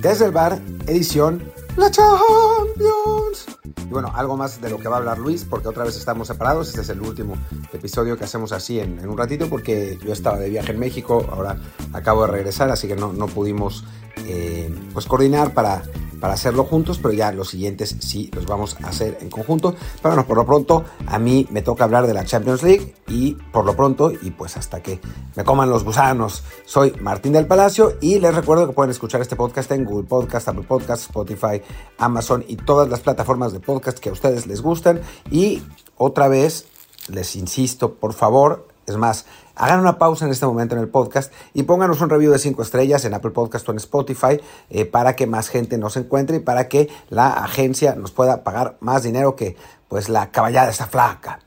Desde el bar, edición La Champions. Y bueno, algo más de lo que va a hablar Luis, porque otra vez estamos separados. Este es el último episodio que hacemos así en, un ratito, porque yo estaba de viaje en México, ahora acabo de regresar, así que no, no pudimos eh, pues coordinar para para hacerlo juntos, pero ya los siguientes sí los vamos a hacer en conjunto. Pero bueno, por lo pronto a mí me toca hablar de la Champions League y por lo pronto, y pues hasta que me coman los gusanos, soy Martín del Palacio y les recuerdo que pueden escuchar este podcast en Google Podcast, Apple Podcast, Spotify, Amazon y todas las plataformas de podcast que a ustedes les gustan. Y otra vez, les insisto, por favor, es más, hagan una pausa en este momento en el podcast y pónganos un review de 5 estrellas en Apple Podcast o en Spotify eh, para que más gente nos encuentre y para que la agencia nos pueda pagar más dinero que pues la caballada está flaca.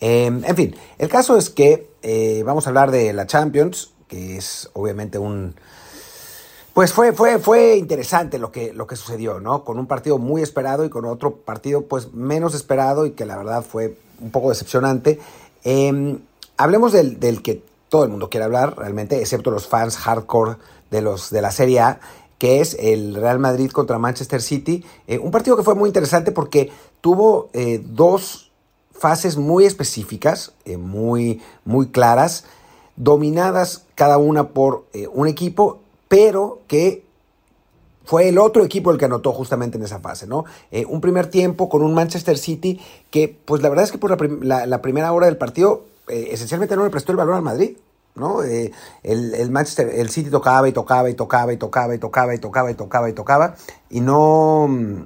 Em, en fin, el caso es que eh, vamos a hablar de la Champions, que es obviamente un... Pues fue, fue, fue interesante lo que, lo que sucedió, ¿no? Con un partido muy esperado y con otro partido pues menos esperado y que la verdad fue un poco decepcionante. Em, hablemos del, que todo el mundo quiere hablar, realmente, excepto los fans hardcore de, los, de la Serie A, que es el Real Madrid contra Manchester City. Eh, un partido que fue muy interesante porque tuvo eh, dos fases muy específicas, eh, muy, muy claras, dominadas cada una por un equipo, pero que fue el otro equipo el que anotó justamente en esa fase, ¿no? un primer tiempo con un Manchester City que, pues la verdad es que por la primera hora del partido eh, esencialmente no le prestó el valor al Madrid. ¿no? Eh, el, Manchester, el City tocaba y tocaba y tocaba y tocaba y tocaba y tocaba y tocaba y tocaba y no... Mm,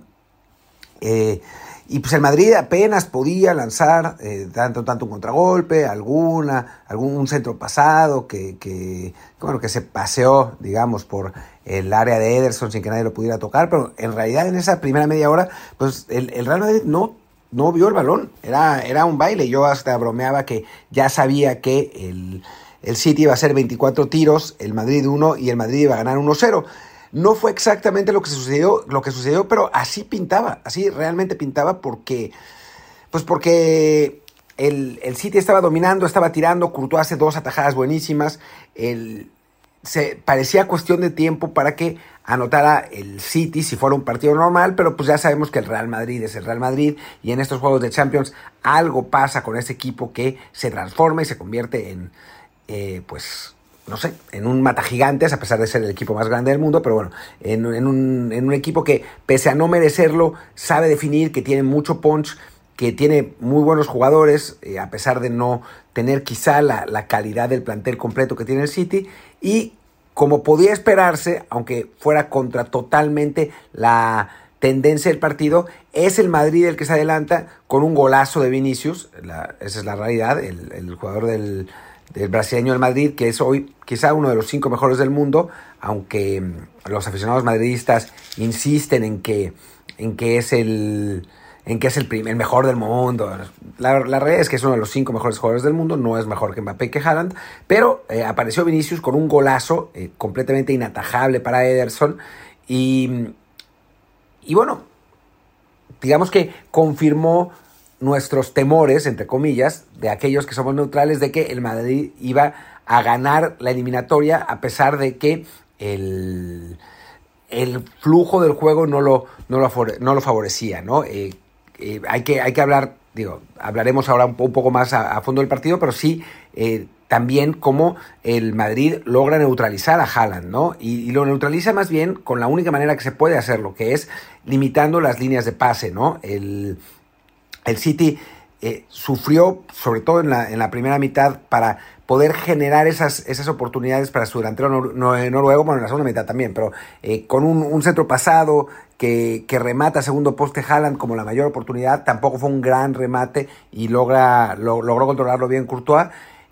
eh, y pues el Madrid apenas podía lanzar tanto, tanto un contragolpe, alguna, algún centro pasado que, que, bueno, que se paseó, digamos, por el área de Ederson sin que nadie lo pudiera tocar, pero en realidad en esa primera media hora, pues el, el Real Madrid no no vio el balón, era, era un baile. Yo hasta bromeaba que ya sabía que el, el City iba a hacer 24 tiros, el Madrid 1 y el Madrid iba a ganar 1-0. No fue exactamente lo que sucedió, lo que sucedió, pero así pintaba, así realmente pintaba porque, pues porque el, el City estaba dominando, estaba tirando, Courtois hace dos atajadas buenísimas, el, se parecía cuestión de tiempo para que anotara el City si fuera un partido normal, pero pues ya sabemos que el Real Madrid es el Real Madrid y en estos juegos de Champions algo pasa con ese equipo que se transforma y se convierte en, eh, pues, no sé, en un mata gigantes, a pesar de ser el equipo más grande del mundo, pero bueno, en, un, en un, equipo que pese a no merecerlo, sabe definir, que tiene mucho punch, que tiene muy buenos jugadores, eh, a pesar de no tener quizá la, la calidad del plantel completo que tiene el City, y como podía esperarse, aunque fuera contra totalmente la tendencia del partido, es el Madrid el que se adelanta con un golazo de Vinicius, esa es la realidad, el, jugador del, brasileño del Madrid, que es hoy quizá uno de los cinco mejores del mundo, aunque mm, los aficionados madridistas insisten en que, en que es el, en que es el, primer, mejor del mundo. La, realidad es que es uno de los cinco mejores jugadores del mundo, no es mejor que Mbappé que Haaland, pero eh, apareció Vinicius con un golazo eh, completamente inatajable para Ederson y, y bueno, digamos que confirmó nuestros temores, entre comillas, de aquellos que somos neutrales, de que el Madrid iba a ganar la eliminatoria a pesar de que el, el flujo del juego no lo, no lo, no lo favorecía, ¿no? Eh, eh, hay, que, hay que hablar, digo, hablaremos ahora un, poco más a, fondo del partido, pero sí eh, también cómo el Madrid logra neutralizar a Haaland, ¿no? Y, lo neutraliza más bien con la única manera que se puede hacerlo, que es limitando las líneas de pase, ¿no? El, el City eh, sufrió, sobre todo en la, en la primera mitad, para poder generar esas, esas oportunidades para su delantero noruego, bueno, en la segunda mitad también, pero con un, un, centro pasado, que, remata segundo poste Haaland como la mayor oportunidad. Tampoco fue un gran remate y logra, logró controlarlo bien Courtois.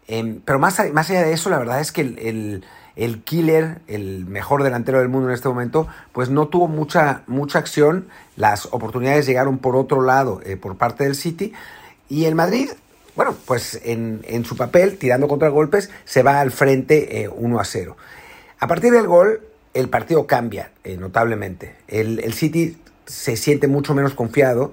Em, pero más, más allá de eso, la verdad es que el, killer, el mejor delantero del mundo en este momento, pues no tuvo mucha, mucha acción. Las oportunidades llegaron por otro lado, eh, por parte del City. Y el Madrid, bueno, pues en, su papel, tirando contra golpes, se va al frente 1 eh, a 0. A partir del gol, el partido cambia eh, notablemente. El, City se siente mucho menos confiado.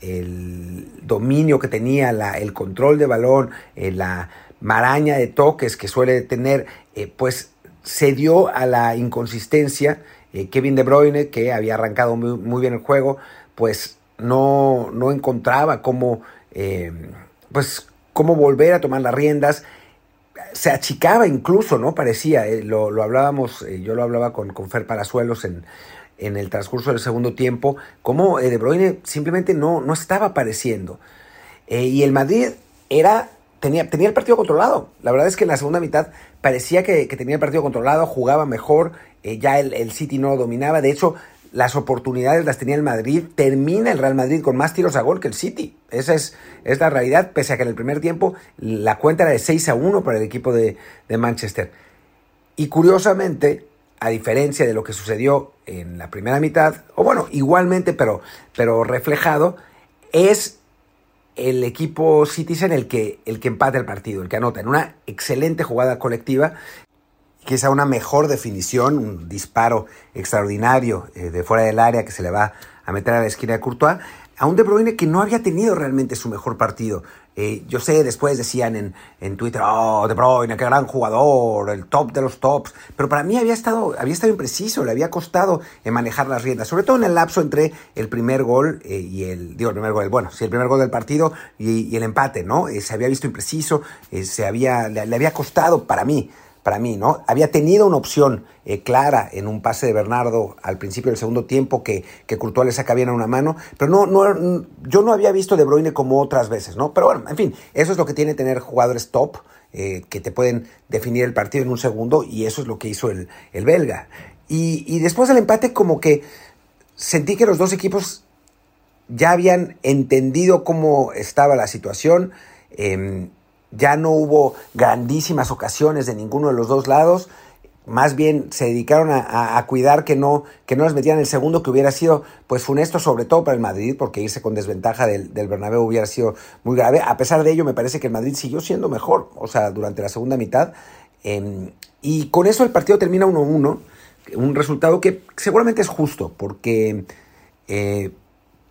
El dominio que tenía, la, el control de balón, eh, la maraña de toques que suele tener, eh, pues se dio a la inconsistencia Kevin De Bruyne, que había arrancado muy, bien el juego, pues no, no encontraba cómo, pues, cómo volver a tomar las riendas. Se achicaba incluso, ¿no? Parecía, eh, lo, hablábamos, yo lo hablaba con, con Fer Palazuelos en, en el transcurso del segundo tiempo, cómo De Bruyne simplemente no, no estaba apareciendo. y el Madrid era Tenía, tenía, el partido controlado. La verdad es que en la segunda mitad parecía que, que tenía el partido controlado, jugaba mejor, eh, ya el, City no lo dominaba. De hecho, las oportunidades las tenía el Madrid. Termina el Real Madrid con más tiros a gol que el City. Esa es, es la realidad, pese a que en el primer tiempo la cuenta era de 6 a 1 para el equipo de, de Manchester. Y curiosamente, a diferencia de lo que sucedió en la primera mitad, o bueno, igualmente, pero, pero reflejado, es el equipo Citizen el que, el que empata el partido, el que anota en una excelente jugada colectiva quizá una mejor definición, un disparo extraordinario eh, de fuera del área que se le va a meter a la esquina de Courtois, a un De Bruyne que no había tenido realmente su mejor partido. Eh, yo sé, después decían en, en, Twitter, oh, De Bruyne, qué gran jugador, el top de los tops, pero para mí había estado, había estado impreciso, le había costado eh, manejar las riendas, sobre todo en el lapso entre el primer gol y el, digo, el primer gol, bueno, sí, el primer gol del partido y, el empate, ¿no? se había visto impreciso, se había, le había costado para mí para mí, ¿no? Había tenido una opción eh, clara en un pase de Bernardo al principio del segundo tiempo que, que Courtois le saca bien a una mano, pero no, no, yo no había visto De Bruyne como otras veces, ¿no? Pero bueno, en fin, eso es lo que tiene tener jugadores top eh, que te pueden definir el partido en un segundo y eso es lo que hizo el, el belga. Y, y después del empate como que sentí que los dos equipos ya habían entendido cómo estaba la situación. Eh, ya no hubo grandísimas ocasiones de ninguno de los dos lados. Más bien se dedicaron a, cuidar que no, que no les metieran el segundo, que hubiera sido pues funesto, sobre todo para el Madrid, porque irse con desventaja del, del Bernabéu hubiera sido muy grave. A pesar de ello, me parece que el Madrid siguió siendo mejor, o sea, durante la segunda mitad. Em, y con eso el partido termina 1-1, un resultado que seguramente es justo, porque, eh,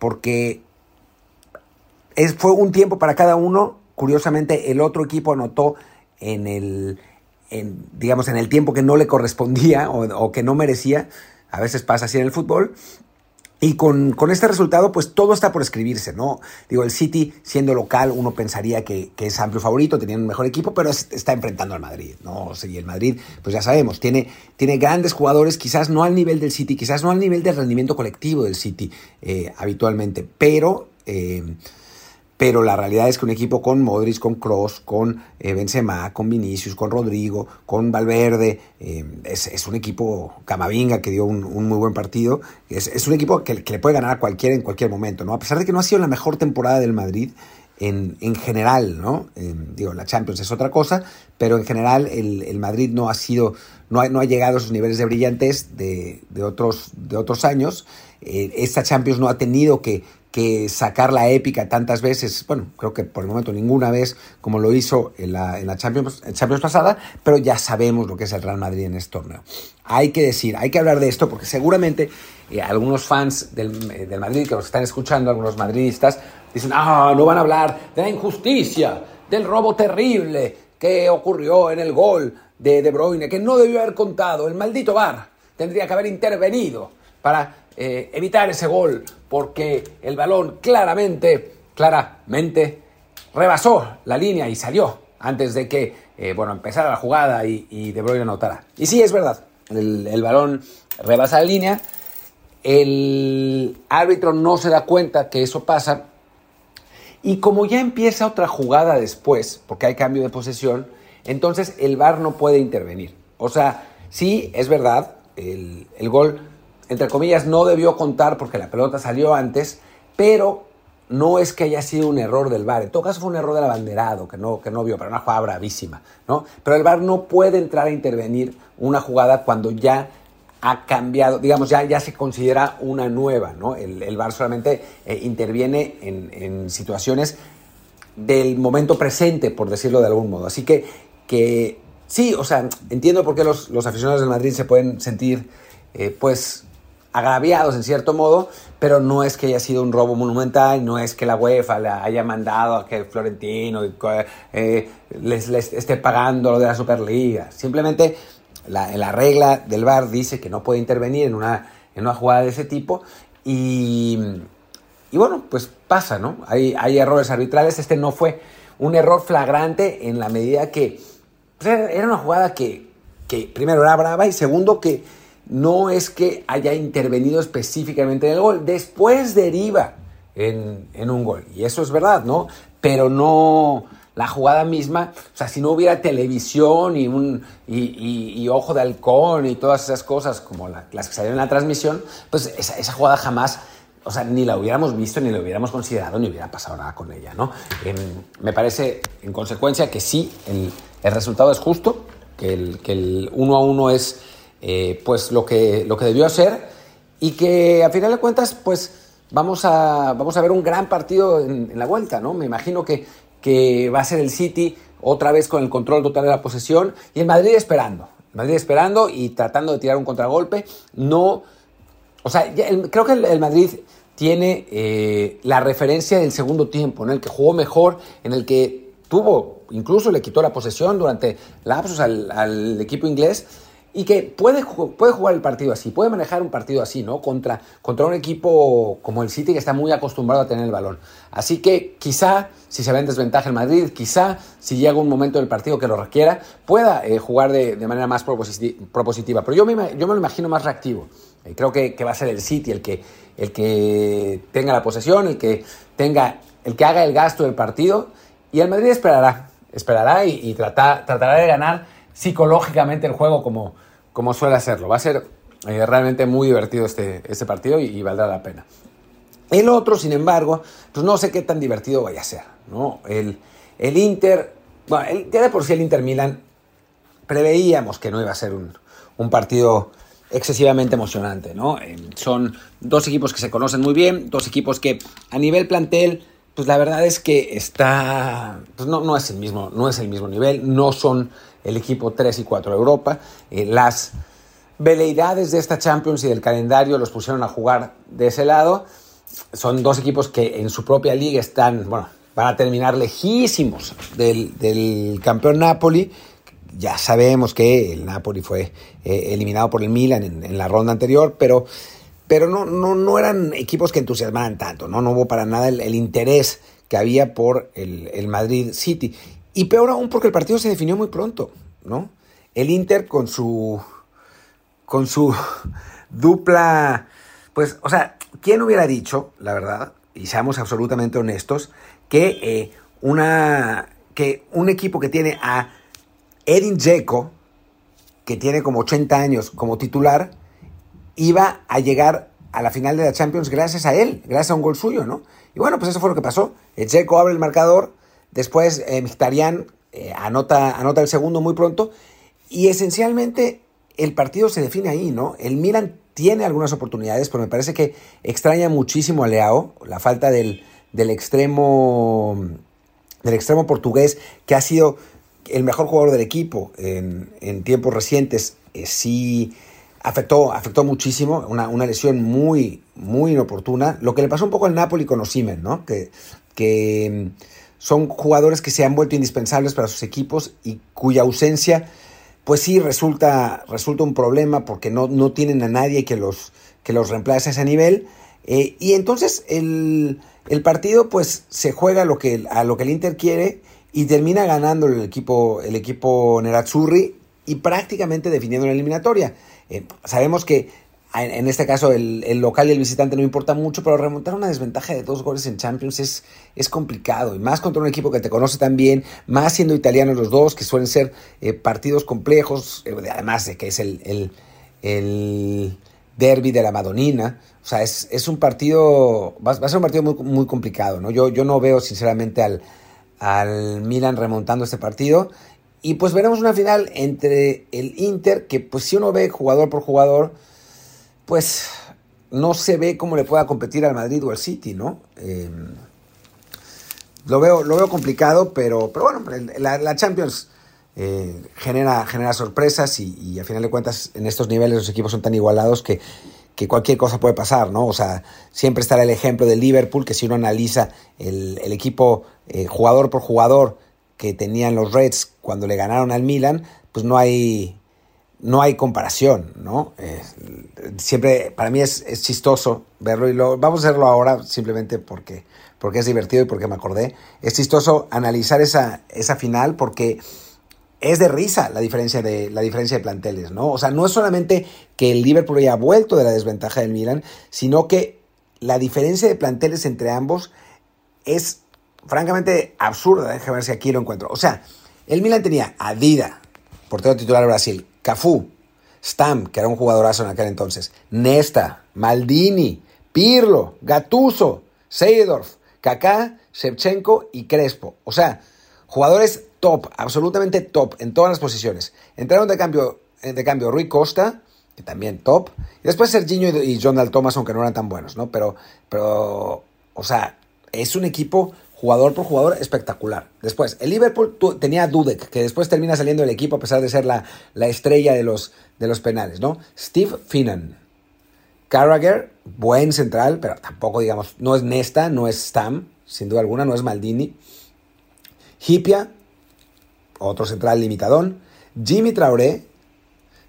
porque es, fue un tiempo para cada uno Curiosamente, el otro equipo anotó en el, digamos, en el tiempo que no le correspondía o, que no merecía. A veces pasa así en el fútbol. Y con, este resultado, pues todo está por escribirse, ¿no? Digo, el City, siendo local, uno pensaría que, es amplio favorito, tenía un mejor equipo, pero está enfrentando al Madrid, ¿no? y el Madrid, pues ya sabemos, tiene, tiene grandes jugadores, quizás no al nivel del City, quizás no al nivel del rendimiento colectivo del City eh, habitualmente, pero... Eh, pero la realidad es que un equipo con Modric, con Cross, con eh, Benzema, con Vinicius, con Rodrigo, con Valverde, eh, es, un equipo Camavinga que dio un, muy buen partido, es, un equipo que, le puede ganar a cualquiera en cualquier momento, ¿no? A pesar de que no ha sido la mejor temporada del Madrid en, en general, ¿no? digo, la Champions es otra cosa, pero en general el, Madrid no ha sido, no ha, no ha, llegado a esos niveles de brillantez de, de, otros, de otros años. Eh, esta Champions no ha tenido que que sacar la épica tantas veces, bueno, creo que por el momento ninguna vez como lo hizo en la, en la Champions, Champions pasada, pero ya sabemos lo que es el Real Madrid en este torneo. Hay que decir, hay que hablar de esto porque seguramente eh, algunos fans del, eh, del, Madrid que nos están escuchando, algunos madridistas, dicen, ah, no van a hablar de la injusticia, del robo terrible que ocurrió en el gol de De Bruyne, que no debió haber contado, el maldito VAR tendría que haber intervenido para eh, evitar ese gol porque el balón claramente, claramente rebasó la línea y salió antes de que eh, empezara la jugada y, De Bruyne anotara. Y sí, es verdad, el, balón rebasa la línea, el árbitro no se da cuenta que eso pasa y como ya empieza otra jugada después, porque hay cambio de posesión, entonces el VAR no puede intervenir. O sea, sí, es verdad, el, el gol entre comillas, no debió contar porque la pelota salió antes, pero no es que haya sido un error del VAR. En todo caso fue un error del abanderado, que no, que no vio, pero una jugada bravísima, ¿no? Pero el VAR no puede entrar a intervenir una jugada cuando ya ha cambiado, digamos, ya, ya se considera una nueva, ¿no? El, el VAR solamente eh, interviene en, situaciones del momento presente, por decirlo de algún modo. Así que, que sí, o sea, entiendo por qué los, los aficionados del Madrid se pueden sentir, eh, pues, agraviados en cierto modo, pero no es que haya sido un robo monumental, no es que la UEFA le haya mandado a que Florentino eh, les, esté pagando lo de la Superliga. Simplemente la, la regla del VAR dice que no puede intervenir en una, en una jugada de ese tipo y, y bueno, pues pasa, ¿no? Hay, hay errores arbitrales, este no fue un error flagrante en la medida que pues, era una jugada que, que primero era brava y segundo que no es que haya intervenido específicamente en el gol, después deriva en, en, un gol. Y eso es verdad, ¿no? Pero no la jugada misma, o sea, si no hubiera televisión y, un, y, ojo de halcón y todas esas cosas como la, las que salieron en la transmisión, pues esa, esa, jugada jamás, o sea, ni la hubiéramos visto, ni la hubiéramos considerado, ni hubiera pasado nada con ella, ¿no? Eh, me parece, en consecuencia, que sí, el, el resultado es justo, que el, que el uno a uno es eh, pues lo que, lo que debió hacer y que a final de cuentas pues vamos a, vamos a ver un gran partido en, la vuelta, ¿no? Me imagino que, que va a ser el City otra vez con el control total de la posesión y el Madrid esperando, Madrid esperando y tratando de tirar un contragolpe, no, o sea, creo que el, el, Madrid tiene eh, la referencia del segundo tiempo, en el que jugó mejor, en el que tuvo, incluso le quitó la posesión durante lapsos al, al equipo inglés y que puede, puede jugar el partido así, puede manejar un partido así, ¿no? Contra, contra un equipo como el City que está muy acostumbrado a tener el balón. Así que quizá, si se ve en desventaja el Madrid, quizá, si llega un momento del partido que lo requiera, pueda eh, jugar de, manera más propositiva. Pero yo me, yo me lo imagino más reactivo. Eh, creo que, va a ser el City el que, el que tenga la posesión, el que, tenga, el que haga el gasto del partido, y el Madrid esperará, esperará y, y trata, tratará de ganar psicológicamente el juego como, como suele hacerlo. Va a ser eh, realmente muy divertido este, este partido y, valdrá la pena. El otro, sin embargo, pues no sé qué tan divertido vaya a ser. ¿no? El, el Inter, bueno, ya de por sí el Inter Milan preveíamos que no iba a ser un, un partido excesivamente emocionante. ¿no? Son dos equipos que se conocen muy bien, dos equipos que a nivel plantel pues la verdad es que está, pues no, no, es el mismo, no es el mismo nivel, no son el equipo 3 y 4 de Europa. Eh, las veleidades de esta Champions y del calendario los pusieron a jugar de ese lado. Son dos equipos que en su propia liga están, bueno, van a terminar lejísimos del, del campeón Napoli. Ya sabemos que el Napoli fue eh, eliminado por el Milan en, la ronda anterior, pero pero no, no, no eran equipos que entusiasmaran tanto, ¿no? No hubo para nada el, el interés que había por el, el, Madrid City. Y peor aún porque el partido se definió muy pronto, ¿no? El Inter con su. con su dupla. Pues, o sea, ¿quién hubiera dicho, la verdad, y seamos absolutamente honestos, que eh, una. que un equipo que tiene a Edin Dzeko, que tiene como 80 años como titular, iba a llegar a la final de la Champions gracias a él, gracias a un gol suyo, ¿no? Y bueno, pues eso fue lo que pasó. Checo abre el marcador, después eh, eh, anota, anota el segundo muy pronto y esencialmente el partido se define ahí, ¿no? El Milan tiene algunas oportunidades, pero me parece que extraña muchísimo a Leao, la falta del, del extremo del extremo portugués que ha sido el mejor jugador del equipo en, tiempos recientes. Eh, sí afectó, afectó muchísimo, una, una, lesión muy, muy inoportuna. Lo que le pasó un poco al Napoli con Osimen, ¿no? Que, son jugadores que se han vuelto indispensables para sus equipos y cuya ausencia, pues sí, resulta, resulta un problema porque no, no tienen a nadie que los, que los reemplace a ese nivel. Eh, y entonces el, el, partido pues se juega a lo, que, a lo que el Inter quiere y termina ganando el equipo, el equipo Nerazzurri y prácticamente definiendo la eliminatoria. Eh, sabemos que en este caso el, local y el visitante no importa mucho, pero remontar una desventaja de dos goles en Champions es, es complicado, y más contra un equipo que te conoce tan bien, más siendo italianos los dos, que suelen ser eh, partidos complejos, eh, además de que es el, el, el, derby de la Madonina, o sea, es, es un partido, va, va, a ser un partido muy, muy complicado, ¿no? Yo, yo no veo sinceramente al, al Milan remontando este partido, y pues veremos una final entre el Inter, que pues si uno ve jugador por jugador, pues no se ve cómo le pueda competir al Madrid o al City, ¿no? Eh, lo, veo, lo veo complicado, pero, pero bueno, la, Champions eh, genera, genera sorpresas y, y a final de cuentas en estos niveles los equipos son tan igualados que, que cualquier cosa puede pasar, ¿no? O sea, siempre estará el ejemplo del Liverpool, que si uno analiza el, el equipo eh, jugador por jugador, que tenían los Reds cuando le ganaron al Milan, pues no hay, no hay comparación, ¿no? Eh, siempre, para mí es, chistoso verlo y lo, vamos a hacerlo ahora simplemente porque, porque es divertido y porque me acordé. Es chistoso analizar esa, esa final porque es de risa la diferencia de, la diferencia de planteles, ¿no? O sea, no es solamente que el Liverpool haya vuelto de la desventaja del Milan, sino que la diferencia de planteles entre ambos es francamente absurda. Déjame ver si aquí lo encuentro. O sea, el Milan tenía a Dida, portero titular de Brasil, Cafú, Stam, que era un jugadorazo en aquel entonces, Nesta, Maldini, Pirlo, Gatuso, Seydorf, Kaká, Shevchenko y Crespo. O sea, jugadores top, absolutamente top en todas las posiciones. Entraron de cambio, eh, de cambio Rui Costa, que también top, y después Serginho y Donald Thomas, aunque no eran tan buenos, ¿no? Pero, pero, o sea, es un equipo jugador por jugador espectacular. Después, el Liverpool tenía Dudek, que después termina saliendo del equipo a pesar de ser la, la estrella de los, de los penales, ¿no? Steve Finnan. Carragher, buen central, pero tampoco, digamos, no es Nesta, no es Stam, sin duda alguna, no es Maldini. Hipia, otro central limitadón. Jimmy Traoré,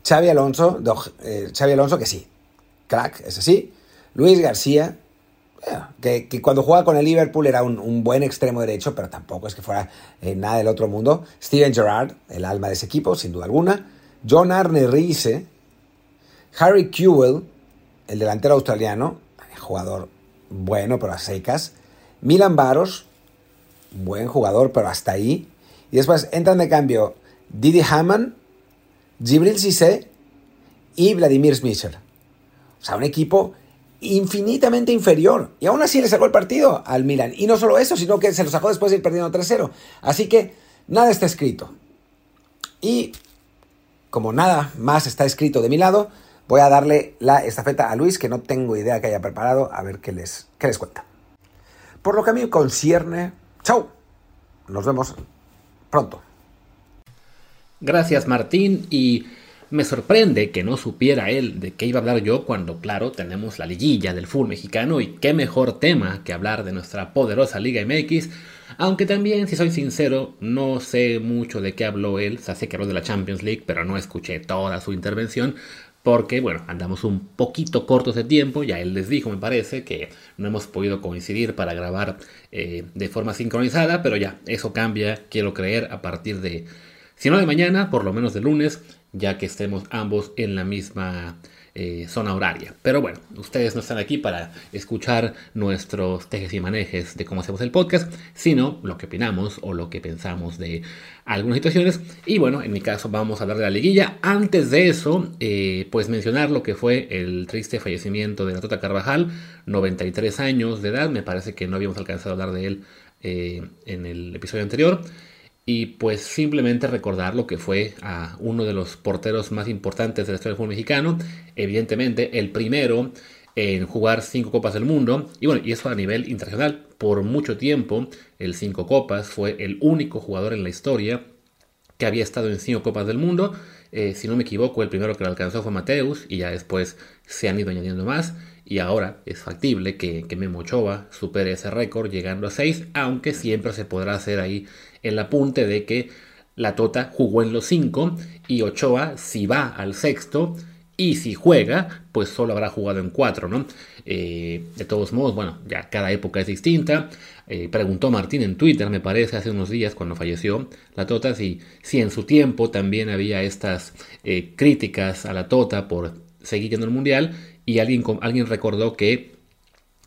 Xavi Alonso, eh, Xavi Alonso, que sí, crack, es así. Luis García, que, cuando jugaba con el Liverpool era un, buen extremo derecho, pero tampoco es que fuera eh, nada del otro mundo. Steven Gerrard, el alma de ese equipo, sin duda alguna. John Arne Riese. Harry Kewell, el delantero australiano, jugador bueno, pero a secas. Milan Baros, buen jugador, pero hasta ahí. Y después entran de cambio Didi Hamann, Gibril Cissé y Vladimir Smisser. O sea, un equipo infinitamente inferior. Y aún así le sacó el partido al Milan. Y no solo eso, sino que se lo sacó después de ir perdiendo 3-0. Así que nada está escrito. Y como nada más está escrito de mi lado, voy a darle la estafeta a Luis, que no tengo idea que haya preparado, a ver qué les, qué les cuenta. Por lo que a mí concierne, chao. Nos vemos pronto. Gracias Martín y me sorprende que no supiera él de qué iba a hablar yo cuando, claro, tenemos la liguilla del fútbol mexicano y qué mejor tema que hablar de nuestra poderosa Liga MX. Aunque también, si soy sincero, no sé mucho de qué habló él. O sea, sé que habló de la Champions League, pero no escuché toda su intervención. Porque, bueno, andamos un poquito cortos de tiempo. Ya él les dijo, me parece, que no hemos podido coincidir para grabar eh, de forma sincronizada. Pero ya, eso cambia, quiero creer, a partir de, si no de mañana, por lo menos de lunes ya que estemos ambos en la misma eh, zona horaria. Pero bueno, ustedes no están aquí para escuchar nuestros tejes y manejes de cómo hacemos el podcast, sino lo que opinamos o lo que pensamos de algunas situaciones. Y bueno, en mi caso vamos a hablar de la liguilla. Antes de eso, eh, pues mencionar lo que fue el triste fallecimiento de la Tota Carvajal, 93 años de edad, me parece que no habíamos alcanzado a hablar de él eh, en el episodio anterior y pues simplemente recordar lo que fue a uno de los porteros más importantes de la historia del fútbol mexicano, evidentemente el primero en jugar cinco copas del mundo y bueno, y eso a nivel internacional. Por mucho tiempo, el cinco copas fue el único jugador en la historia que había estado en cinco copas del mundo. Eh, si no me equivoco, el primero que lo alcanzó fue Mateus y ya después se han ido añadiendo más. Y ahora es factible que, que Memo supere ese récord llegando a 6, aunque siempre se podrá hacer ahí el apunte de que la Tota jugó en los 5 y Ochoa si va al sexto y si juega, pues solo habrá jugado en 4, ¿no? Eh, de todos modos, bueno, ya cada época es distinta. Eh, preguntó Martín en Twitter, me parece, hace unos días cuando falleció la Tota, si, si en su tiempo también había estas eh, críticas a la Tota por seguir yendo al Mundial y alguien, alguien recordó que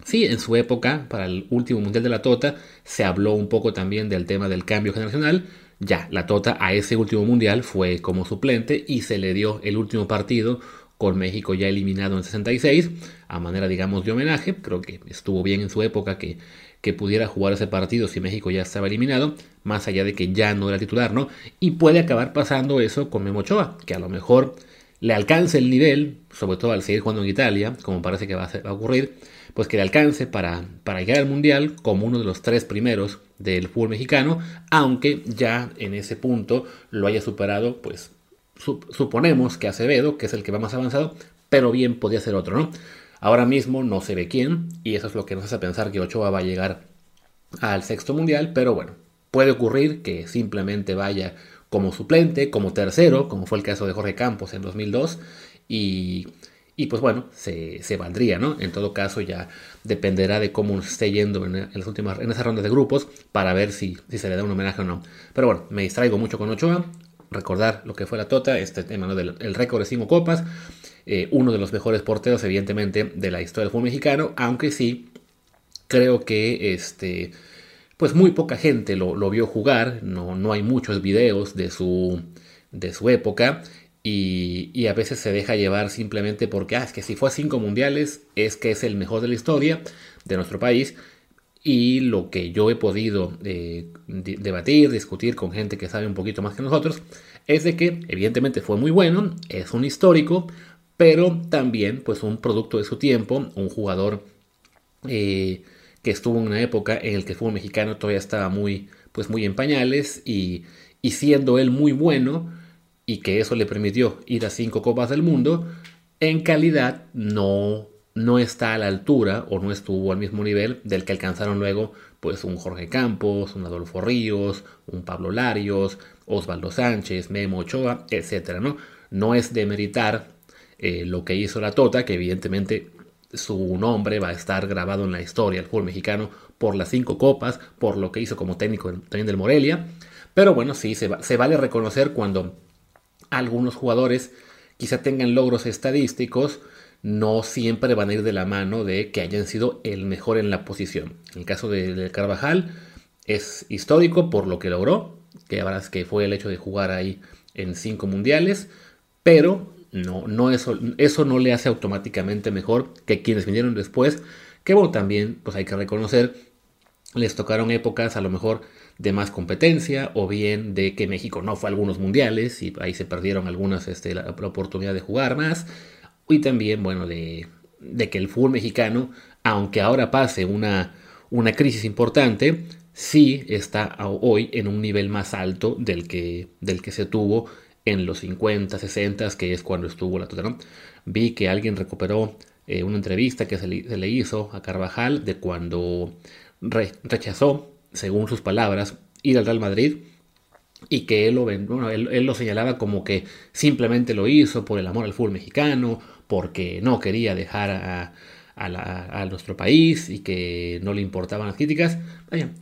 Sí, en su época, para el último Mundial de la Tota, se habló un poco también del tema del cambio generacional. Ya, la Tota a ese último Mundial fue como suplente y se le dio el último partido con México ya eliminado en 66, a manera, digamos, de homenaje. Creo que estuvo bien en su época que, que pudiera jugar ese partido si México ya estaba eliminado, más allá de que ya no era titular, ¿no? Y puede acabar pasando eso con Memo Ochoa, que a lo mejor le alcance el nivel, sobre todo al seguir jugando en Italia, como parece que va a ocurrir, pues que le alcance para, para llegar al Mundial como uno de los tres primeros del fútbol mexicano, aunque ya en ese punto lo haya superado, pues suponemos que Acevedo, que es el que va más avanzado, pero bien podría ser otro, ¿no? Ahora mismo no se ve quién, y eso es lo que nos hace pensar que Ochoa va a llegar al sexto mundial, pero bueno, puede ocurrir que simplemente vaya como suplente, como tercero, como fue el caso de Jorge Campos en 2002, y, y pues bueno, se, se, valdría, ¿no? En todo caso ya dependerá de cómo se esté yendo en, las últimas, en esas rondas de grupos para ver si, si se le da un homenaje o no. Pero bueno, me distraigo mucho con Ochoa, recordar lo que fue la Tota, este tema del el récord de cinco copas, eh, uno de los mejores porteros evidentemente de la historia del fútbol mexicano, aunque sí creo que este pues muy poca gente lo, lo, vio jugar, no, no hay muchos videos de su, de su época y, a veces se deja llevar simplemente porque, ah, es que si fue a cinco mundiales es que es el mejor de la historia de nuestro país y lo que yo he podido eh, debatir, discutir con gente que sabe un poquito más que nosotros, es de que evidentemente fue muy bueno, es un histórico, pero también pues un producto de su tiempo, un jugador... Eh, que estuvo en una época en la que el fútbol mexicano todavía estaba muy, pues muy en pañales y, y siendo él muy bueno y que eso le permitió ir a cinco copas del mundo, en calidad no, no está a la altura o no estuvo al mismo nivel del que alcanzaron luego pues un Jorge Campos, un Adolfo Ríos, un Pablo Larios, Osvaldo Sánchez, Memo Ochoa, etc. ¿no? no es demeritar eh, lo que hizo la Tota, que evidentemente su nombre va a estar grabado en la historia del fútbol mexicano por las cinco copas, por lo que hizo como técnico también del Morelia. Pero bueno, sí, se, va, se vale reconocer cuando algunos jugadores quizá tengan logros estadísticos, no siempre van a ir de la mano de que hayan sido el mejor en la posición. En el caso de, Carvajal es histórico por lo que logró, que, que fue el hecho de jugar ahí en cinco mundiales, pero no, no eso, eso no le hace automáticamente mejor que quienes vinieron después, que bueno, también pues hay que reconocer, les tocaron épocas a lo mejor de más competencia o bien de que México no fue a algunos mundiales y ahí se perdieron algunas este, la, oportunidad de jugar más. Y también bueno de, de, que el fútbol mexicano aunque ahora pase una, una crisis importante sí está hoy en un nivel más alto del que, del que se tuvo en los 50, 60, que es cuando estuvo la Tota, Vi que alguien recuperó eh, una entrevista que se le, hizo a Carvajal de cuando re, rechazó, según sus palabras, ir al Real Madrid y que él lo, señalaba como que simplemente lo hizo por el amor al fútbol mexicano, porque no quería dejar a, nuestro país y que no le importaban las críticas.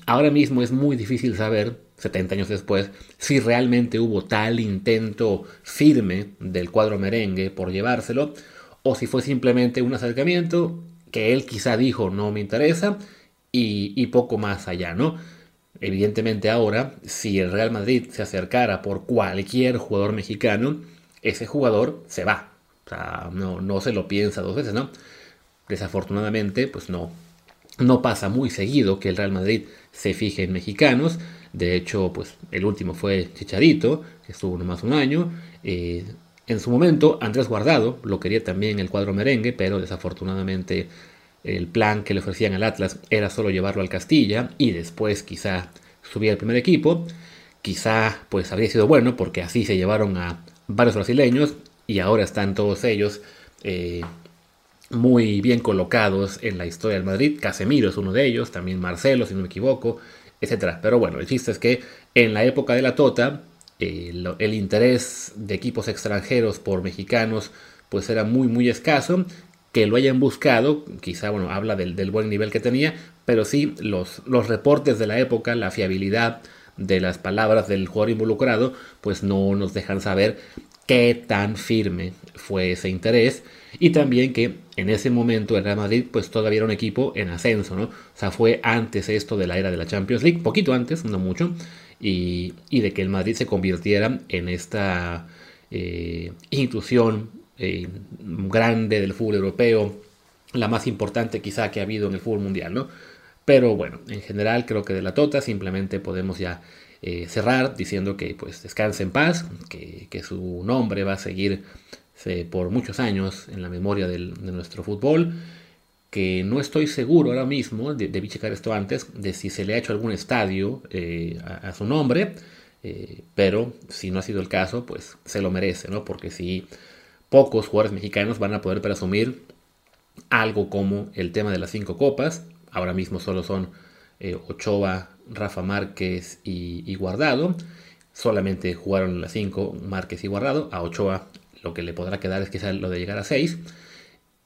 Ahora mismo es muy difícil saber 70 años después, si realmente hubo tal intento firme del cuadro merengue por llevárselo, o si fue simplemente un acercamiento que él quizá dijo no me interesa y, poco más allá, ¿no? Evidentemente ahora, si el Real Madrid se acercara por cualquier jugador mexicano, ese jugador se va. O sea, no, no se lo piensa dos veces, ¿no? Desafortunadamente, pues no, no pasa muy seguido que el Real Madrid se fije en mexicanos. De hecho, pues el último fue Chicharito, que estuvo nomás un año. Eh, en su momento, Andrés Guardado lo quería también el cuadro merengue, pero desafortunadamente el plan que le ofrecían al Atlas era solo llevarlo al Castilla y después quizá subir al primer equipo. Quizá pues habría sido bueno porque así se llevaron a varios brasileños y ahora están todos ellos eh, muy bien colocados en la historia del Madrid. Casemiro es uno de ellos, también Marcelo, si no me equivoco, etcétera. Pero bueno, el chiste es que en la época de la Tota, el, el, interés de equipos extranjeros por mexicanos pues era muy muy escaso. Que lo hayan buscado, quizá bueno, habla del, buen nivel que tenía, pero sí los, los reportes de la época, la fiabilidad de las palabras del jugador involucrado, pues no nos dejan saber qué tan firme fue ese interés y también que en ese momento el Real Madrid pues todavía era un equipo en ascenso, ¿no? O sea, fue antes esto de la era de la Champions League, poquito antes, no mucho, y, y de que el Madrid se convirtiera en esta eh, institución eh, grande del fútbol europeo, la más importante quizá que ha habido en el fútbol mundial, ¿no? Pero bueno, en general creo que de la Tota simplemente podemos ya eh, cerrar diciendo que pues descanse en paz, que, su nombre va a seguir por muchos años en la memoria de nuestro fútbol, que no estoy seguro ahora mismo, de, debí checar esto antes, de si se le ha hecho algún estadio eh, a, su nombre, eh, pero si no ha sido el caso, pues se lo merece, ¿no? Porque si pocos jugadores mexicanos van a poder presumir algo como el tema de las cinco copas, ahora mismo solo son eh, Ochoa, Rafa Márquez y, Guardado, solamente jugaron las 5 Márquez y Guardado, a Ochoa lo que le podrá quedar es quizá lo de llegar a 6.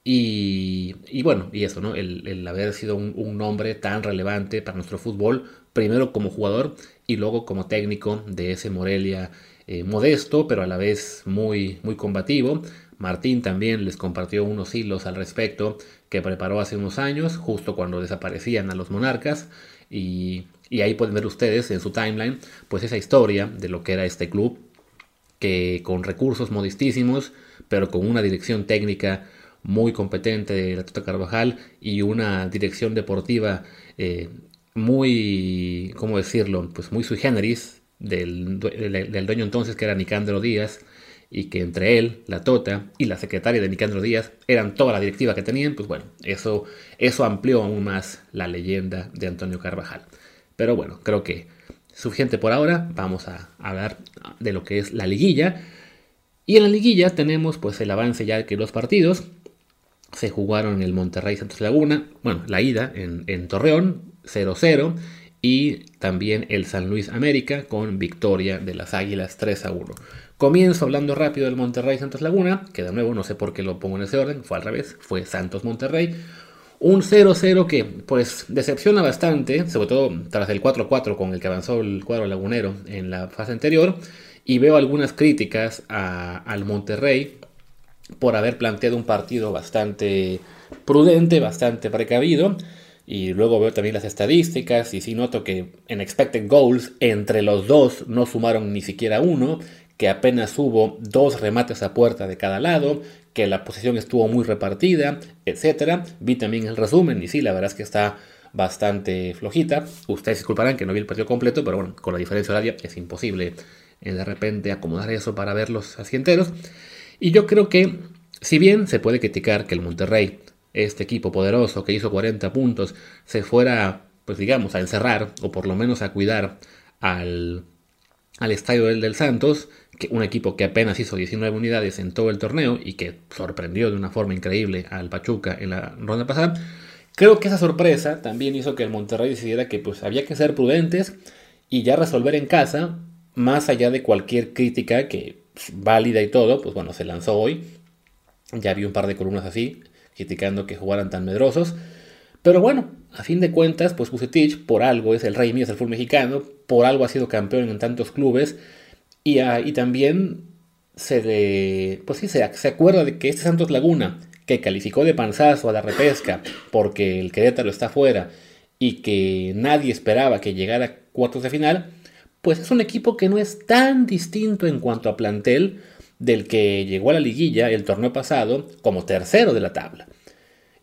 Y, bueno, y eso, ¿no? El, haber sido un, nombre tan relevante para nuestro fútbol, primero como jugador y luego como técnico de ese Morelia eh, modesto, pero a la vez muy, muy combativo. Martín también les compartió unos hilos al respecto que preparó hace unos años, justo cuando desaparecían a los monarcas. Y, ahí pueden ver ustedes en su timeline, pues esa historia de lo que era este club, que con recursos modestísimos, pero con una dirección técnica muy competente de la Tota Carvajal y una dirección deportiva eh, muy, ¿cómo decirlo? Pues muy sui generis del, del, dueño entonces que era Nicandro Díaz y que entre él, la Tota y la secretaria de Nicandro Díaz eran toda la directiva que tenían, pues bueno, eso, eso amplió aún más la leyenda de Antonio Carvajal. Pero bueno, creo que suficiente por ahora, vamos a hablar de lo que es la liguilla. Y en la liguilla tenemos pues el avance ya que los partidos se jugaron en el Monterrey Santos Laguna, bueno, la ida en, en Torreón, 0-0, y también el San Luis América con victoria de las Águilas 3 a 1. Comienzo hablando rápido del Monterrey Santos Laguna, que de nuevo no sé por qué lo pongo en ese orden, fue al revés, fue Santos Monterrey. Un 0-0 que pues decepciona bastante, sobre todo tras el 4-4 con el que avanzó el cuadro lagunero en la fase anterior. Y veo algunas críticas al Monterrey por haber planteado un partido bastante prudente, bastante precavido. Y luego veo también las estadísticas y sí noto que en expected goals entre los dos no sumaron ni siquiera uno, que apenas hubo dos remates a puerta de cada lado, que la posición estuvo muy repartida, etc. Vi también el resumen y sí, la verdad es que está bastante flojita. Ustedes disculparán que no vi el partido completo, pero bueno, con la diferencia horaria es imposible eh, de repente acomodar eso para ver los asienteros. Y yo creo que, si bien se puede criticar que el Monterrey, este equipo poderoso que hizo 40 puntos, se fuera, pues digamos, a encerrar o por lo menos a cuidar al, al estadio del, del Santos, que un equipo que apenas hizo 19 unidades en todo el torneo y que sorprendió de una forma increíble al Pachuca en la ronda pasada, creo que esa sorpresa también hizo que el Monterrey decidiera que pues había que ser prudentes y ya resolver en casa, más allá de cualquier crítica que válida y todo, pues bueno, se lanzó hoy. Ya vi un par de columnas así, criticando que jugaran tan medrosos. Pero bueno, a fin de cuentas, pues Bucetich por algo es el rey mío, es el fútbol mexicano, por algo ha sido campeón en tantos clubes y, y también se, de, pues sí, se, se, acuerda de que este Santos Laguna, que calificó de panzazo a la repesca porque el Querétaro está fuera y que nadie esperaba que llegara a cuartos de final, pues es un equipo que no es tan distinto en cuanto a plantel del que llegó a la liguilla el torneo pasado como tercero de la tabla.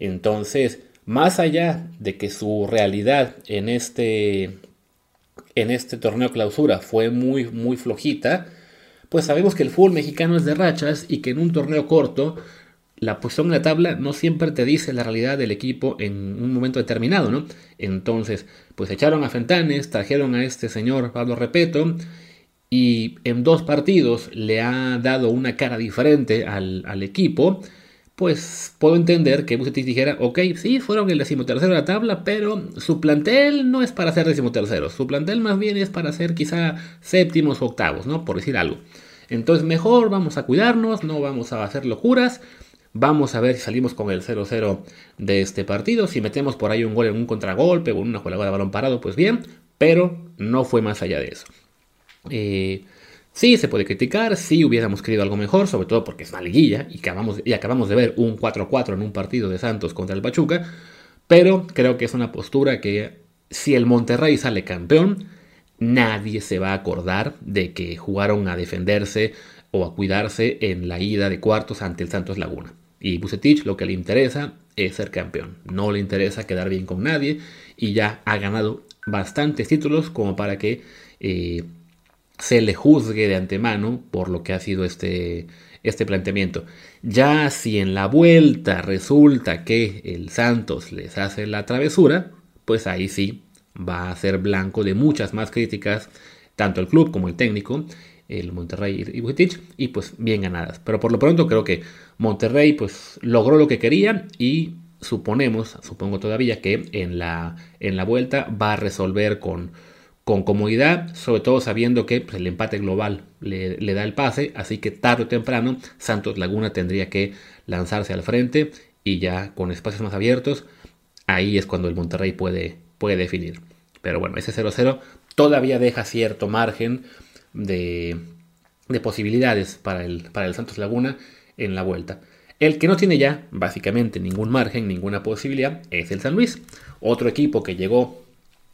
Entonces, más allá de que su realidad en este, en este torneo clausura fue muy, muy flojita, pues sabemos que el fútbol mexicano es de rachas y que en un torneo corto la posición en la tabla no siempre te dice la realidad del equipo en un momento determinado, ¿no? Entonces, pues echaron a Fentanes, trajeron a este señor Pablo Repeto y en dos partidos le ha dado una cara diferente al, equipo, pues puedo entender que Bucetich dijera, ok, sí, fueron el decimotercero de la tabla, pero su plantel no es para ser decimotercero, su plantel más bien es para ser quizá séptimos o octavos, ¿no? Por decir algo. Entonces mejor vamos a cuidarnos, no vamos a hacer locuras Vamos a ver si salimos con el 0-0 de este partido. Si metemos por ahí un gol en un contragolpe o en una jugada de balón parado, pues bien, pero no fue más allá de eso. Eh, sí, se puede criticar, sí hubiéramos querido algo mejor, sobre todo porque es una liguilla y acabamos, y acabamos de ver un 4-4 en un partido de Santos contra el Pachuca, pero creo que es una postura que si el Monterrey sale campeón, nadie se va a acordar de que jugaron a defenderse o a cuidarse en la ida de cuartos ante el Santos Laguna. Y Bucetich lo que le interesa es ser campeón. No le interesa quedar bien con nadie y ya ha ganado bastantes títulos como para que eh, se le juzgue de antemano por lo que ha sido este, este planteamiento. Ya si en la vuelta resulta que el Santos les hace la travesura, pues ahí sí va a ser blanco de muchas más críticas, tanto el club como el técnico, el Monterrey y Bucetich, y pues bien ganadas. Pero por lo pronto creo que Monterrey pues logró lo que quería y suponemos, supongo todavía que en la, en la vuelta va a resolver con, con comodidad, sobre todo sabiendo que pues, el empate global le, da el pase, así que tarde o temprano Santos Laguna tendría que lanzarse al frente y ya con espacios más abiertos, ahí es cuando el Monterrey puede, puede definir. Pero bueno, ese 0-0 todavía deja cierto margen de, de posibilidades para el, para el Santos Laguna en la vuelta. El que no tiene ya, básicamente, ningún margen, ninguna posibilidad, es el San Luis. Otro equipo que llegó,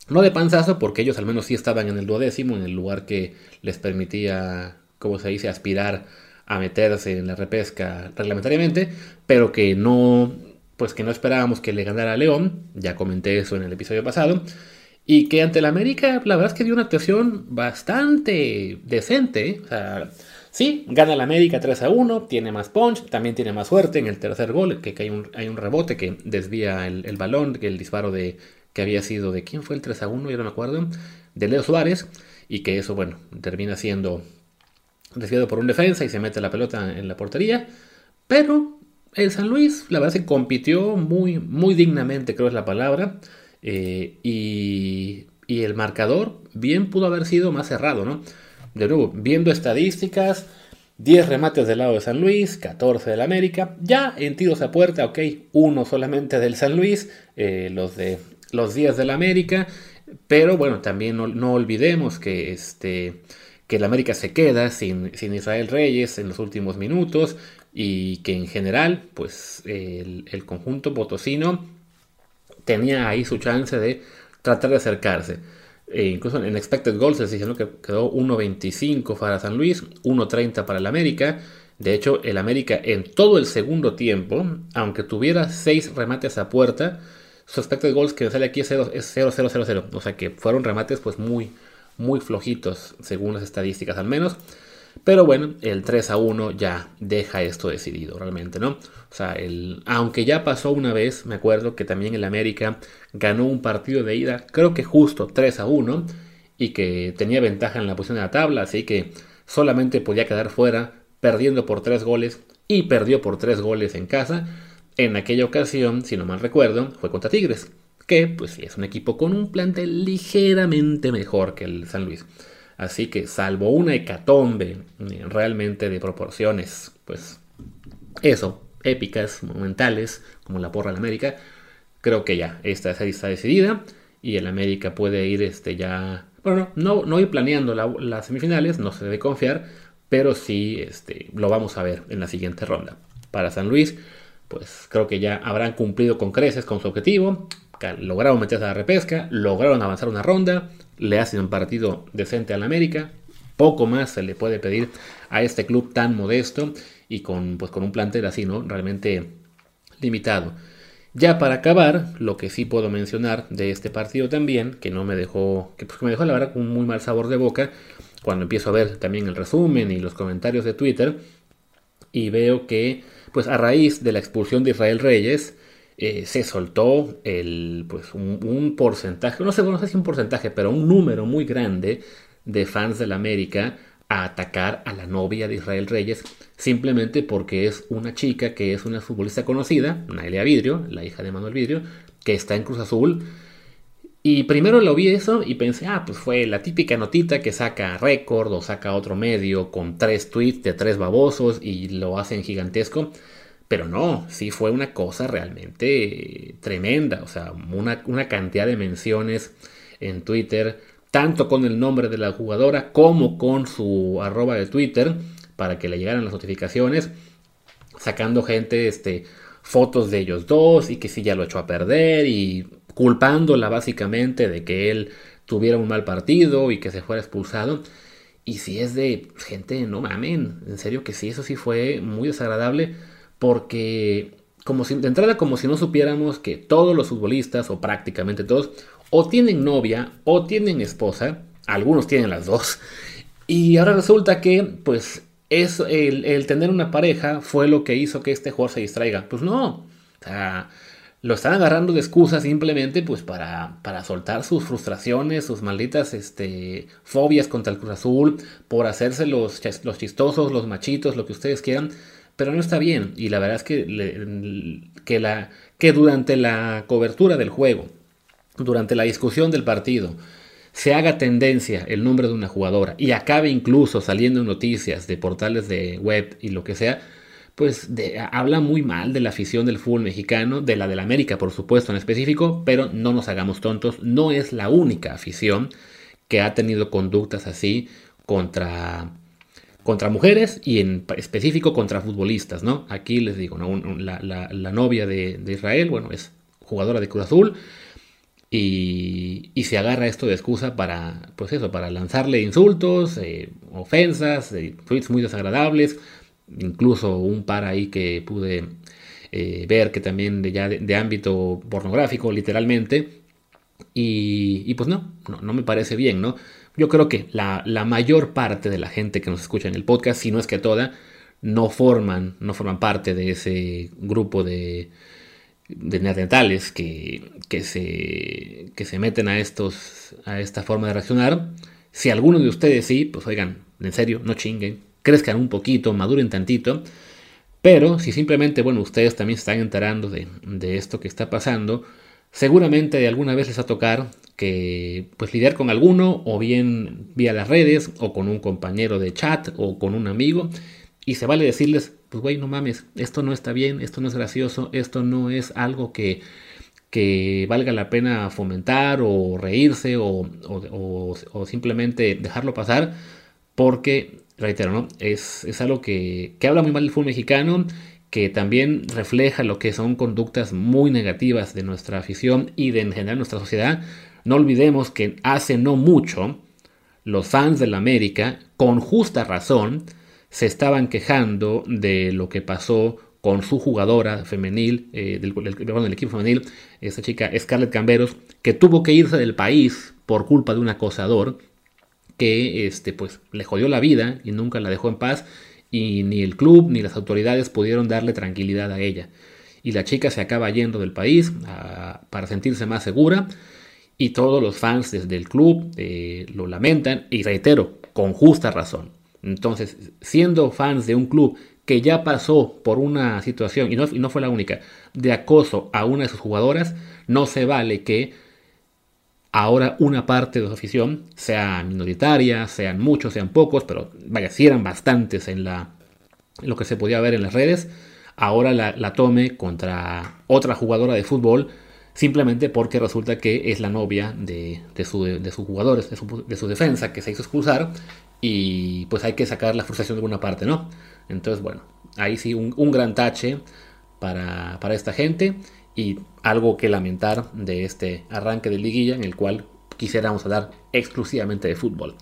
no de panzazo, porque ellos al menos sí estaban en el duodécimo, en el lugar que les permitía, como se dice, aspirar a meterse en la repesca reglamentariamente, pero que no, pues que no esperábamos que le ganara a León, ya comenté eso en el episodio pasado, y que ante el América, la verdad es que dio una actuación bastante decente. O sea, sí, gana el América 3 a 1, tiene más punch, también tiene más suerte en el tercer gol, que, hay, un, hay, un, rebote que desvía el, el, balón, que el disparo de que había sido de quién fue el 3 a 1, yo no me acuerdo, de Leo Suárez, y que eso, bueno, termina siendo desviado por un defensa y se mete la pelota en la portería. Pero el San Luis, la verdad, se compitió muy, muy dignamente, creo es la palabra. Eh, y, el marcador bien pudo haber sido más cerrado, ¿no? De nuevo, viendo estadísticas, 10 remates del lado de San Luis, 14 del América, ya en tiros a puerta, ok, uno solamente del San Luis, eh, los de los 10 del América, pero bueno, también no, olvidemos que este que el América se queda sin, sin, Israel Reyes en los últimos minutos y que en general, pues el, el conjunto potosino tenía ahí su chance de tratar de acercarse. E incluso en expected goals se dice que quedó 1.25 para San Luis, 1.30 para el América. De hecho, el América en todo el segundo tiempo, aunque tuviera 6 remates a puerta, su expected goals que sale aquí es 0-0-0-0. O sea que fueron remates pues muy, muy flojitos según las estadísticas al menos. Pero bueno, el 3 a 1 ya deja esto decidido realmente, ¿no? O sea, el, aunque ya pasó una vez, me acuerdo que también el América ganó un partido de ida, creo que justo 3 a 1, y que tenía ventaja en la posición de la tabla, así que solamente podía quedar fuera perdiendo por 3 goles y perdió por 3 goles en casa. En aquella ocasión, si no mal recuerdo, fue contra Tigres, que pues es un equipo con un plantel ligeramente mejor que el San Luis. Así que salvo una hecatombe eh, realmente de proporciones, pues eso, épicas, monumentales, como la porra de América, creo que ya esta serie está decidida y el América puede ir este ya, bueno, no, no ir planeando las semifinales, no se debe confiar, pero sí este, lo vamos a ver en la siguiente ronda. Para San Luis, pues creo que ya habrán cumplido con creces con su objetivo, lograron meterse a la repesca, lograron avanzar una ronda, le hacen un partido decente al América. Poco más se le puede pedir a este club tan modesto y con, pues, con un plantel así, ¿no? Realmente limitado. Ya para acabar, lo que sí puedo mencionar de este partido también, que no me dejó, que, pues, me dejó la verdad con un muy mal sabor de boca, cuando empiezo a ver también el resumen y los comentarios de Twitter, y veo que, pues a raíz de la expulsión de Israel Reyes, eh, se soltó el, pues, un, porcentaje, no sé, no sé si un porcentaje, pero un número muy grande de fans del América a atacar a la novia de Israel Reyes simplemente porque es una chica que es una futbolista conocida, Naelia Vidrio, la hija de Manuel Vidrio, que está en Cruz Azul. Y primero lo vi eso y pensé, ah, pues fue la típica notita que saca récord o saca otro medio con tres tweets de tres babosos y lo hacen gigantesco. Pero no, sí fue una cosa realmente tremenda. O sea, una, cantidad de menciones en Twitter, tanto con el nombre de la jugadora como con su arroba de Twitter, para que le llegaran las notificaciones, sacando gente, este, fotos de ellos dos y que sí ya lo echó a perder y culpándola básicamente de que él tuviera un mal partido y que se fuera expulsado. Y si es de gente, no mamen, en serio que sí, eso sí fue muy desagradable porque como si, de entrada como si no supiéramos que todos los futbolistas, o prácticamente todos, o tienen novia o tienen esposa, algunos tienen las dos, y ahora resulta que pues es el, tener una pareja fue lo que hizo que este jugador se distraiga. Pues no, o sea, lo están agarrando de excusa simplemente pues para, para soltar sus frustraciones, sus malditas este, fobias contra el Cruz Azul, por hacerse los, los chistosos, los machitos, lo que ustedes quieran pero no está bien. Y la verdad es que, que, la, que durante la cobertura del juego, durante la discusión del partido, se haga tendencia el nombre de una jugadora y acabe incluso saliendo en noticias de portales de web y lo que sea, pues habla muy mal de la afición del fútbol mexicano, de la del América por supuesto en específico, pero no nos hagamos tontos, no es la única afición que ha tenido conductas así contra, contra mujeres y en específico contra futbolistas, ¿no? Aquí les digo, la, novia de, Israel, bueno, es jugadora de Cruz Azul, y, se agarra esto de excusa para, pues eso, para lanzarle insultos, eh, ofensas, eh, tweets muy desagradables, incluso un par ahí que pude eh, ver que también de, ya de, ámbito pornográfico, literalmente, y, pues no, no, me parece bien, ¿no? Yo creo que la, la, mayor parte de la gente que nos escucha en el podcast, si no es que toda, no forman, no forman parte de ese grupo de, de que, que, se, que se meten a, estos, a esta forma de reaccionar. Si alguno de ustedes sí, pues oigan, en serio, no chinguen, crezcan un poquito, maduren tantito. Pero si simplemente, bueno, ustedes también se están enterando de, de esto que está pasando, seguramente alguna vez les va a tocar que pues lidiar con alguno o bien vía las redes o con un compañero de chat o con un amigo y se vale decirles pues güey, no mames, esto no está bien, esto no es gracioso, esto no es algo que, que valga la pena fomentar o reírse o, simplemente dejarlo pasar, porque, reitero, ¿no? es, es algo que, que habla muy mal del fútbol mexicano, que también refleja lo que son conductas muy negativas de nuestra afición y de en general nuestra sociedad. No olvidemos que hace no mucho los fans del América, con justa razón, se estaban quejando de lo que pasó con su jugadora femenil, eh, del, del, equipo femenil, esta chica Scarlett Camberos, que tuvo que irse del país por culpa de un acosador que este, pues, le jodió la vida y nunca la dejó en paz y ni el club ni las autoridades pudieron darle tranquilidad a ella. Y la chica se acaba yendo del país para sentirse más segura y todos los fans desde el club eh, lo lamentan y reitero, con justa razón. Entonces, siendo fans de un club que ya pasó por una situación, y no, no fue la única, de acoso a una de sus jugadoras, no se vale que ahora una parte de su afición, sea minoritaria, sean muchos, sean pocos, pero vaya, si eran bastantes en la, lo que se podía ver en las redes, ahora la, tome contra otra jugadora de fútbol simplemente porque resulta que es la novia de, su, de, sus jugadores, de su, de su, defensa, que se hizo expulsar y pues hay que sacar la frustración de alguna parte, ¿no? Entonces, bueno, ahí sí un, gran tache para, esta gente y algo que lamentar de este arranque de liguilla en el cual quisiéramos hablar exclusivamente de fútbol.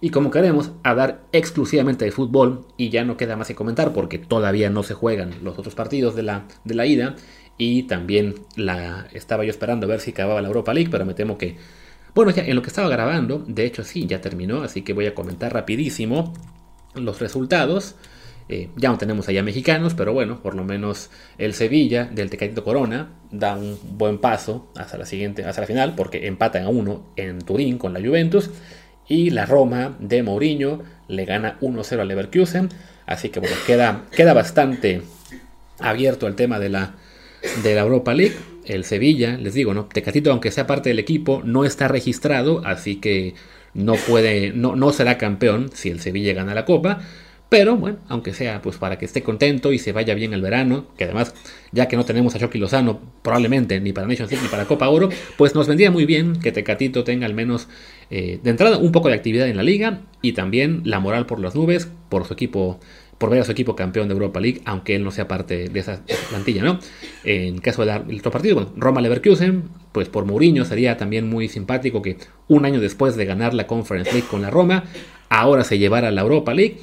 Y como queremos hablar exclusivamente de fútbol y ya no queda más que comentar porque todavía no se juegan los otros partidos de la, de la ida y también la estaba yo esperando a ver si acababa la Europa League, pero me temo que bueno, ya en lo que estaba grabando, de hecho sí, ya terminó, así que voy a comentar rapidísimo los resultados. Eh, ya no tenemos allá mexicanos, pero bueno, por lo menos el Sevilla del Tecatito Corona da un buen paso hasta la siguiente, hasta la final, porque empatan a uno en Turín con la Juventus. Y la Roma de Mourinho le gana 1-0 al Leverkusen. Así que bueno, queda, queda bastante abierto el tema de la, de la Europa League el Sevilla, les digo, ¿no? Tecatito, aunque sea parte del equipo, no está registrado, así que no puede, no, no será campeón si el Sevilla gana la Copa. Pero bueno, aunque sea pues para que esté contento y se vaya bien el verano, que además, ya que no tenemos a Chucky Lozano, probablemente ni para Nations League ni para Copa Oro, pues nos vendría muy bien que Tecatito tenga al menos eh, de entrada un poco de actividad en la liga y también la moral por las nubes, por su equipo por ver a su equipo campeón de Europa League, aunque él no sea parte de esa plantilla, ¿no? En caso del otro partido, bueno, Roma Leverkusen, pues por Mourinho sería también muy simpático que un año después de ganar la Conference League con la Roma, ahora se llevara la Europa League.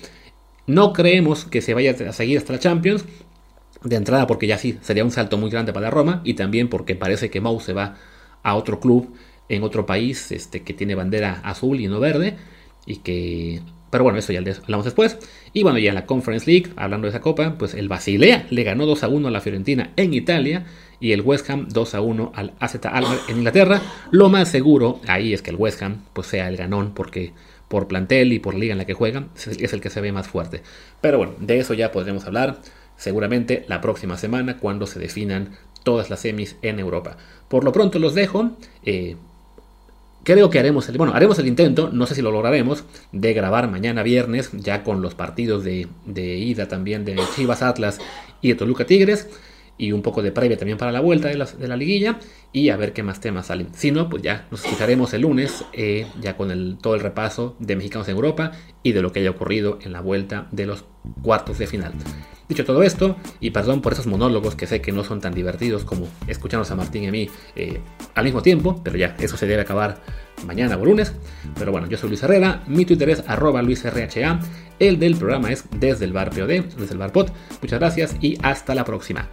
No creemos que se vaya a seguir hasta la Champions, de entrada porque ya sí sería un salto muy grande para Roma y también porque parece que Mou se va a otro club en otro país este, que tiene bandera azul y no verde y que pero bueno, eso ya hablamos después. Y bueno, ya en la Conference League, hablando de esa copa, pues el Basilea le ganó 2 a 1 a la Fiorentina en Italia y el West Ham 2 a 1 al AZ Alkmaar en Inglaterra. Lo más seguro ahí es que el West Ham pues sea el ganón porque por plantel y por liga en la que juegan es el que se ve más fuerte. Pero bueno, de eso ya podremos hablar seguramente la próxima semana cuando se definan todas las semis en Europa. Por lo pronto los dejo. Eh, Creo que haremos el, bueno, haremos el intento, no sé si lo lograremos, de grabar mañana viernes, ya con los partidos de, de ida también de Chivas Atlas y de Toluca Tigres y un poco de previa también para la vuelta de la, liguilla y a ver qué más temas salen. Si no, pues ya nos fijaremos el lunes eh, ya con el, todo el repaso de mexicanos en Europa y de lo que haya ocurrido en la vuelta de los cuartos de final. Dicho todo esto, y perdón por esos monólogos que sé que no son tan divertidos como escucharnos a Martín y a mí eh, al mismo tiempo, pero ya, eso se debe acabar mañana o lunes. Pero bueno, yo soy Luis Herrera, mi Twitter es arroba luisrha, el del programa es desde el bar POD, desde el bar POD. Muchas gracias y hasta la próxima.